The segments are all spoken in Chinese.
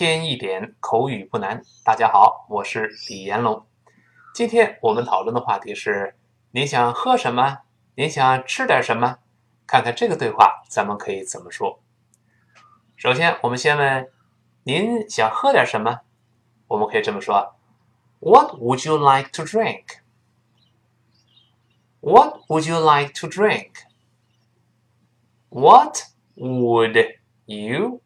添一点口语不难。大家好，我是李延龙。今天我们讨论的话题是：您想喝什么？您想吃点什么？看看这个对话，咱们可以怎么说？首先，我们先问：您想喝点什么？我们可以这么说：What would you like to drink? What would you like to drink? What would you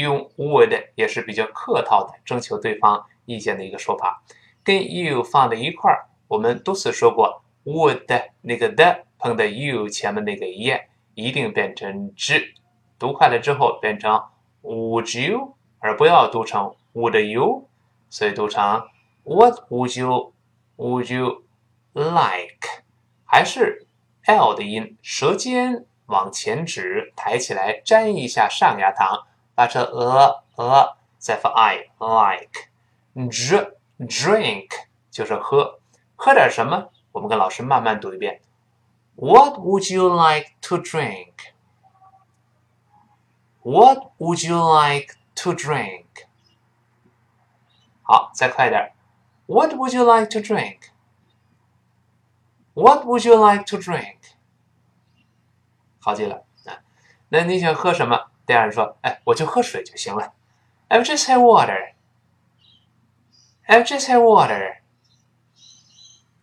用 would 也是比较客套的，征求对方意见的一个说法。跟 you 放在一块儿，我们多次说过，would 那个的碰到 you 前面那个 e 一定变成 z，读快了之后变成 would you，而不要读成 would you，所以读成 What would you would you like？还是 l 的音，舌尖。往前指，抬起来，粘一下上牙膛，发成呃呃，再发 i like。dr drink 就是喝，喝点什么？我们跟老师慢慢读一遍。What would you like to drink? What would you like to drink? 好，再快点。What would you like to drink? What would you like to drink? 好极了啊！那你想喝什么？ 第二人说：“哎，我就喝水就行了。” I just have water. I just have water.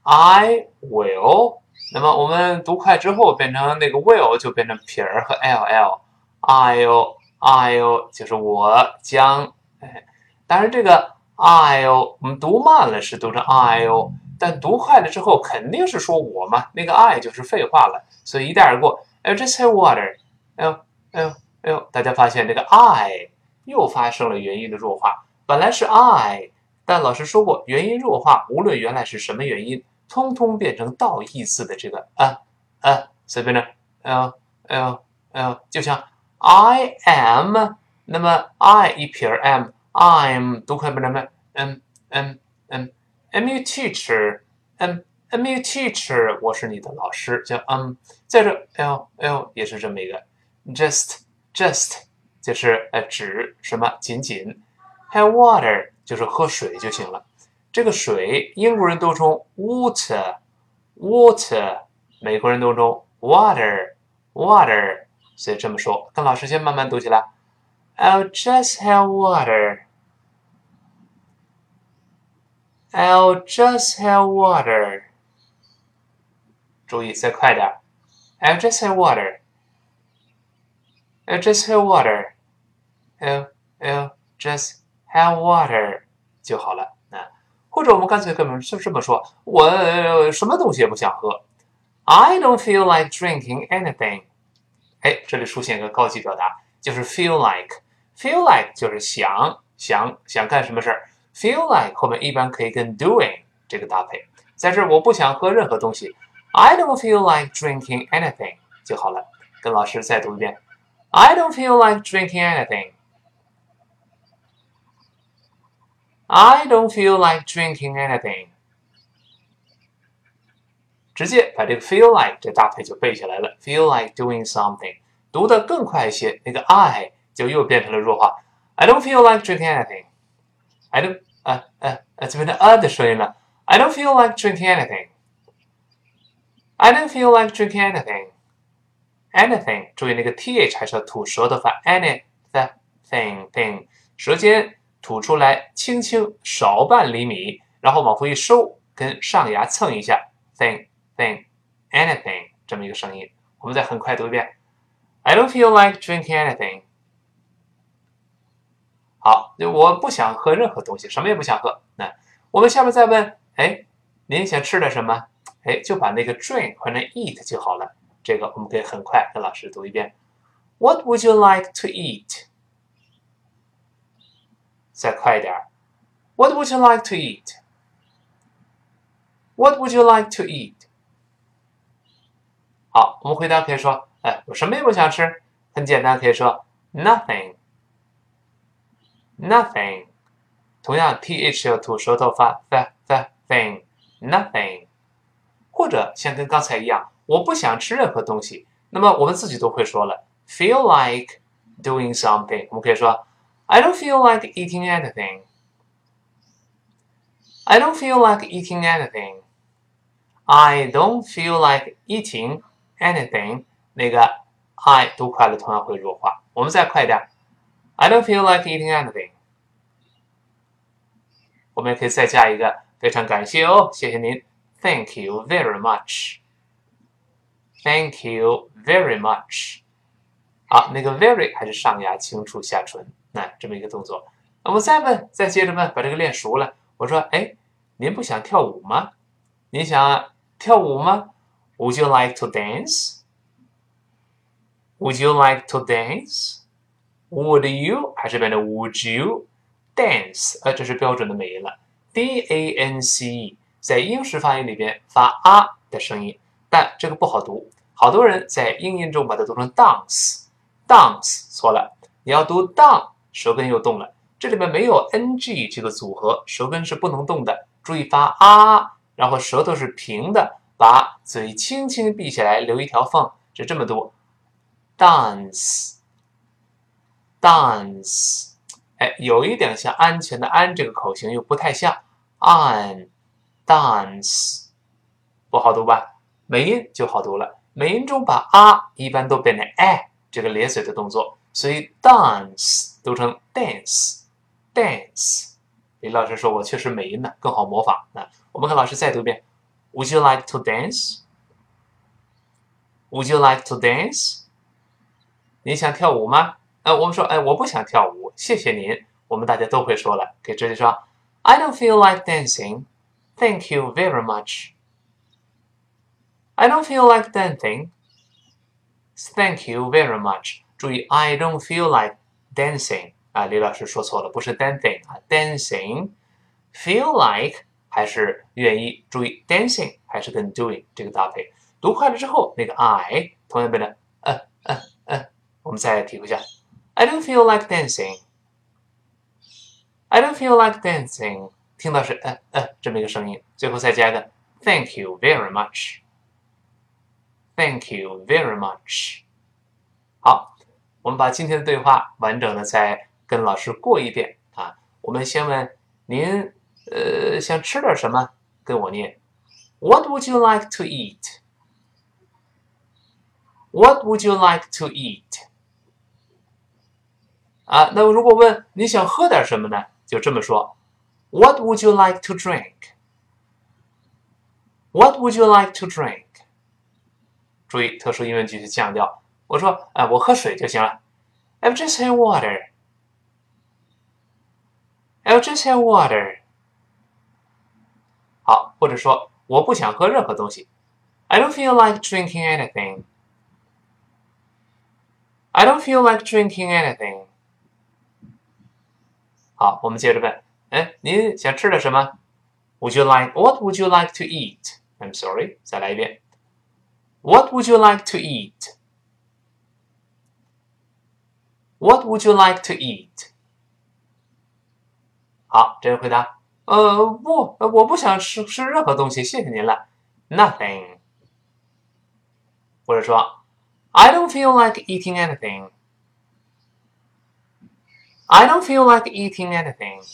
I will. 那么我们读快之后变成那个 will 就变成撇儿和 ll。I'll I'll 就是我将。哎，当然这个 I'll 我们读慢了是读成 I'll，但读快了之后肯定是说我嘛，那个 I 就是废话了，所以一带而过。I just have water。哎呦，哎呦，哎呦！大家发现这个 I 又发生了元音的弱化。本来是 I，但老师说过，元音弱化无论原来是什么元音，通通变成倒义字的这个啊啊，所以变成哎呦，哎呦，哎呦，就像 I am，那么 I 一撇 m，I'm 读快不能吗？m m m am you teacher？m I'm your teacher，我是你的老师，叫 um，在这 l l 也是这么一个，just just 就是呃指什么仅仅，have water 就是喝水就行了。这个水英国人读成 water water，美国人读成 water water，所以这么说，跟老师先慢慢读起来，I'll just have water。I'll just have water. 注意，再快点！I'll just have water. I'll just have water. I'll I'll just have water 就好了啊。或者我们干脆根本就这么说：我什么东西也不想喝。I don't feel like drinking anything. 哎，这里出现一个高级表达，就是 feel like。feel like 就是想想想干什么事儿。feel like 后面一般可以跟 doing 这个搭配。在这儿，我不想喝任何东西。I don't feel like drinking anything 就好了。跟老师再读一遍。 I don't feel like drinking anything. I don't feel like drinking anything. 直接把这个 feel like 这搭配就背下来了。Feel like doing something，读得更快一些，那个 I 就又变成了弱化。I don't feel like drinking anything. I don't 啊啊啊，这边的 a 的声音了。I don't feel like drinking anything. I don't feel like drinking anything. Anything，注意那个 th 还是要吐舌头发 anything thing，舌尖吐出来，轻轻少半厘米，然后往回一收，跟上牙蹭一下 thing thing anything 这么一个声音。我们再很快读一遍，I don't feel like drinking anything。好，我不想喝任何东西，什么也不想喝。那我们下面再问，哎，您想吃点什么？哎，就把那个 drink 换成 eat 就好了。这个我们可以很快跟老师读一遍。What would you like to eat？再快一点。What would you like to eat？What would you like to eat？好，我们回答可以说，哎，我什么也不想吃。很简单，可以说 nothing，nothing。同样，th 要吐舌头发 th th thing，nothing。或者像跟刚才一样， 我不想吃任何东西，那么我们自己都会说了，feel like doing something，我们可以说 I don't feel like eating anything. I don't feel like eating anything. I don't feel like eating anything. 那个 I 读快了同样会弱化。我们再快点。I don't feel like eating anything。我们也可以再加一个非常感谢哦，谢谢您，Thank you very much。 Thank you very much。好，那个 very 还是上牙轻触下唇，那这么一个动作。我们再问，再接着问，把这个练熟了。我说，哎，您不想跳舞吗？您想跳舞吗？Would you like to dance? Would you like to dance? Would you 还是变成 Would you dance？呃，这是标准的美音了，D A N C E，在英式发音里边发啊的声音，但这个不好读，好多人在英音中把它读成 dance，dance 错了，你要读 down，舌根又动了，这里面没有 N G 这个组合，舌根是不能动的，注意发啊，然后舌头是平的，把嘴轻轻闭起来，留一条缝，是这么读。dance，dance，哎，有一点像安全的安这个口型，又不太像。An，dance，不好读吧？美音就好读了，美音中把啊一般都变成哎这个咧嘴的动作，所以 dance 读成 dance，dance。李老师说我确实美音呢，更好模仿。那我们看老师再读一遍，Would you like to dance？Would you like to dance？你想跳舞吗？呃，我们说，哎，我不想跳舞，谢谢您。我们大家都会说了，可以直接说，I don't feel like dancing. Thank you very much. I don't feel like dancing. Thank you very much. 注意，I don't feel like dancing 啊，李老师说错了，不是 dancing 啊，dancing。Feel like 还是愿意，注意 dancing 还是跟 doing 这个搭配。读快了之后，那个 I 同样变成呃呃呃。我们再体会一下，I don't feel like dancing. I don't feel like dancing. 听到是呃呃这么一个声音，最后再加个 Thank you very much. Thank you very much. 好，我们把今天的对话完整的再跟老师过一遍啊。我们先问您，呃，想吃点什么？跟我念，What would you like to eat? What would you like to eat? 啊，那如果问你想喝点什么呢？就这么说：What would you like to drink? What would you like to drink? 注意，特殊疑问句是降调。我说，哎，我喝水就行了。I'll just have water. I'll just have water. 好，或者说我不想喝任何东西。I don't feel like drinking anything. I don't feel like drinking anything. 好，我们接着问，哎，您想吃点什么？Would you like? What would you like to eat? I'm sorry，再来一遍。What would you like to eat? What would you like to eat? 好，这人回答，呃，不，我不想吃吃任何东西，谢谢您了。Nothing。或者说，I don't feel like eating anything。I don't feel like eating anything.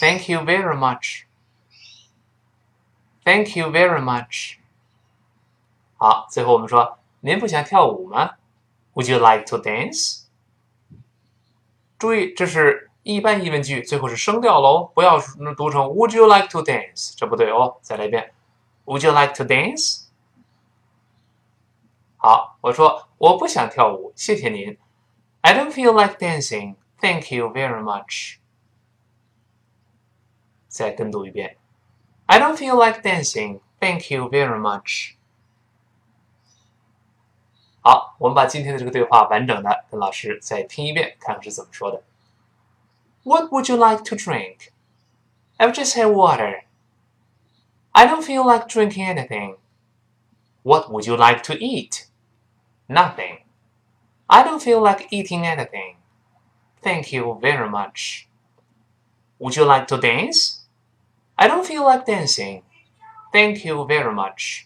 Thank you very much. Thank you very much. 好，最后我们说，您不想跳舞吗？Would you like to dance？注意，这是一般疑问句，最后是声调喽，不要读成 Would you like to dance？这不对哦，再来一遍，Would you like to dance？好，我说我不想跳舞，谢谢您。I don't feel like dancing. Thank you very much. 再跟读一遍。I don't feel like dancing. Thank you very much. 好，我们把今天的这个对话完整的跟老师再听一遍，看看是怎么说的。What would you like to drink? I've just had water. I don't feel like drinking anything. What would you like to eat? Nothing. I don't feel like eating anything. Thank you very much. Would you like to dance? I don't feel like dancing. Thank you very much.